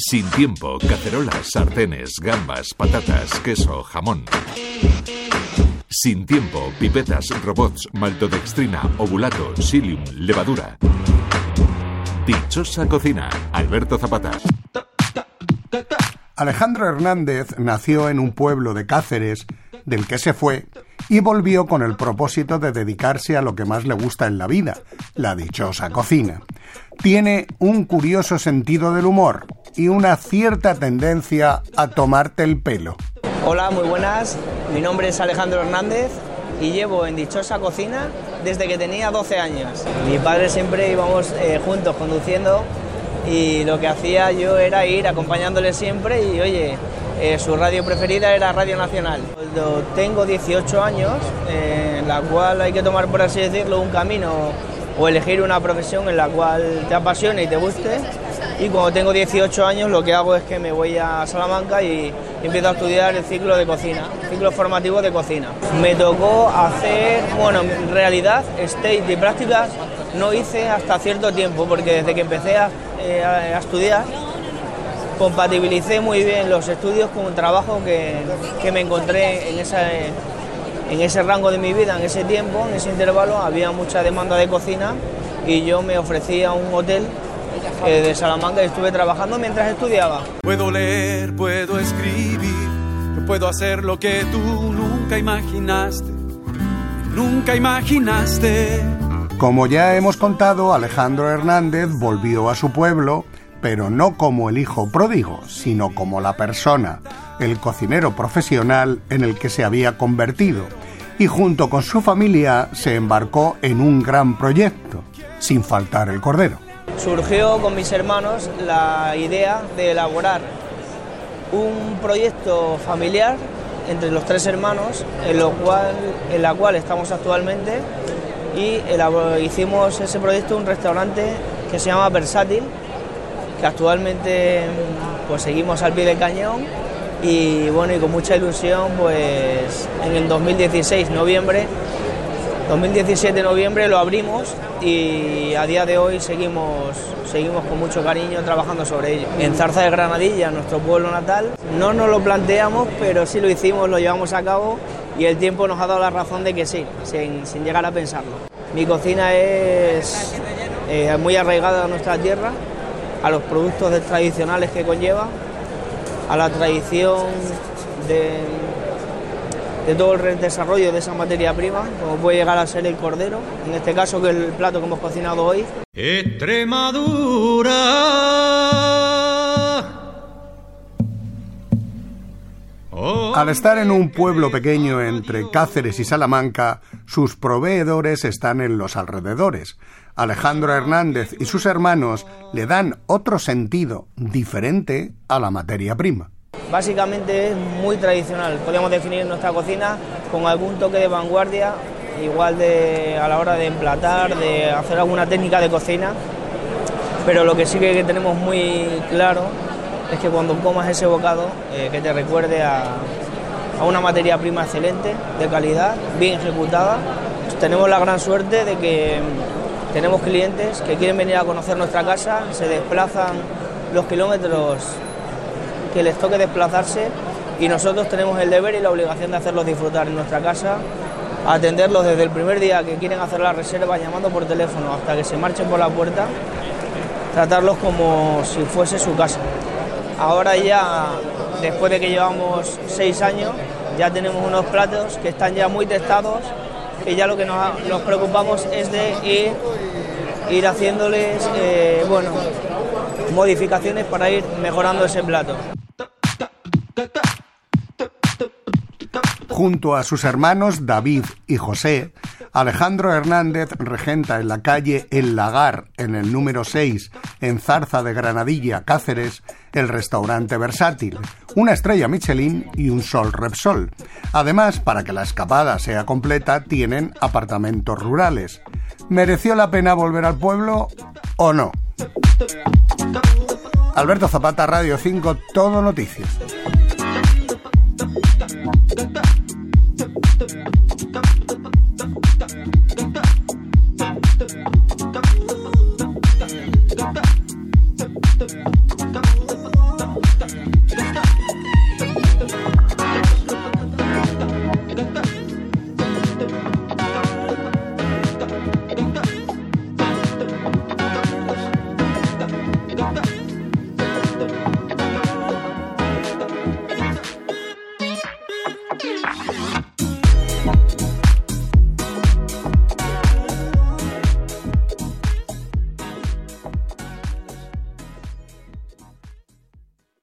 Sin tiempo, cacerolas, sartenes, gambas, patatas, queso, jamón. Sin tiempo, pipetas, robots, maltodextrina, ovulato, psyllium, levadura. Dichosa cocina, Alberto Zapata. Alejandro Hernández nació en un pueblo de Cáceres, del que se fue, y volvió con el propósito de dedicarse a lo que más le gusta en la vida, la dichosa cocina. Tiene un curioso sentido del humor y una cierta tendencia a tomarte el pelo. Hola, muy buenas. Mi nombre es Alejandro Hernández y llevo en dichosa cocina desde que tenía 12 años. Mi padre siempre íbamos eh, juntos conduciendo y lo que hacía yo era ir acompañándole siempre y oye, eh, su radio preferida era Radio Nacional. Cuando tengo 18 años, eh, en la cual hay que tomar, por así decirlo, un camino o elegir una profesión en la cual te apasione y te guste. Y cuando tengo 18 años lo que hago es que me voy a Salamanca y empiezo a estudiar el ciclo de cocina, ciclo formativo de cocina. Me tocó hacer, bueno, en realidad, stage de prácticas no hice hasta cierto tiempo, porque desde que empecé a, eh, estudiar, compatibilicé muy bien los estudios con un trabajo que, me encontré en, en ese rango de mi vida, en ese tiempo, en ese intervalo, había mucha demanda de cocina y yo me ofrecí a un hotel eh, de Salamanca y estuve trabajando mientras estudiaba. Puedo leer, puedo escribir, puedo hacer lo que tú nunca imaginaste, nunca imaginaste. Como ya hemos contado, Alejandro Hernández volvió a su pueblo, pero no como el hijo pródigo, sino como la persona, el cocinero profesional en el que se había convertido, y junto con su familia se embarcó en un gran proyecto, sin faltar el cordero. Surgió con mis hermanos la idea de elaborar un proyecto familiar entre los tres hermanos, en, lo cual, en la cual estamos actualmente y hicimos ese proyecto un restaurante que se llama Versátil, que actualmente pues seguimos al pie del cañón y bueno y con mucha ilusión pues en el 2016 noviembre 2017 noviembre lo abrimos y a día de hoy seguimos seguimos con mucho cariño trabajando sobre ello. En Zarza de Granadilla, nuestro pueblo natal, no nos lo planteamos, pero sí lo hicimos, lo llevamos a cabo y el tiempo nos ha dado la razón de que sí, sin, llegar a pensarlo. Mi cocina es eh, muy arraigada a nuestra tierra, a los productos tradicionales que conlleva, a la tradición de, de todo el desarrollo de esa materia prima, como puede llegar a ser el cordero, en este caso que es el plato que hemos cocinado hoy. Extremadura. Al estar en un pueblo pequeño entre Cáceres y Salamanca, sus proveedores están en los alrededores. Alejandro Hernández y sus hermanos le dan otro sentido diferente a la materia prima. Básicamente es muy tradicional. Podemos definir nuestra cocina con algún toque de vanguardia, igual de a la hora de emplatar, de hacer alguna técnica de cocina. Pero lo que sí que tenemos muy claro es que cuando comas ese bocado, eh, que te recuerde a, a una materia prima excelente, de calidad, bien ejecutada. Tenemos la gran suerte de que tenemos clientes que quieren venir a conocer nuestra casa, se desplazan los kilómetros que les toque desplazarse y nosotros tenemos el deber y la obligación de hacerlos disfrutar en nuestra casa, atenderlos desde el primer día que quieren hacer la reserva llamando por teléfono hasta que se marchen por la puerta, tratarlos como si fuese su casa. Ahora ya después de que llevamos seis años, ya tenemos unos platos que están ya muy testados, que ya lo que nos, preocupamos es de ir, ir haciéndoles eh, bueno, modificaciones para ir mejorando ese plato. Junto a sus hermanos David y José, Alejandro Hernández regenta en la calle El Lagar, en el número 6, en Zarza de Granadilla, Cáceres, el restaurante versátil, una estrella Michelin y un sol Repsol. Además, para que la escapada sea completa, tienen apartamentos rurales. ¿Mereció la pena volver al pueblo o no? Alberto Zapata, Radio 5, Todo Noticias. da, da.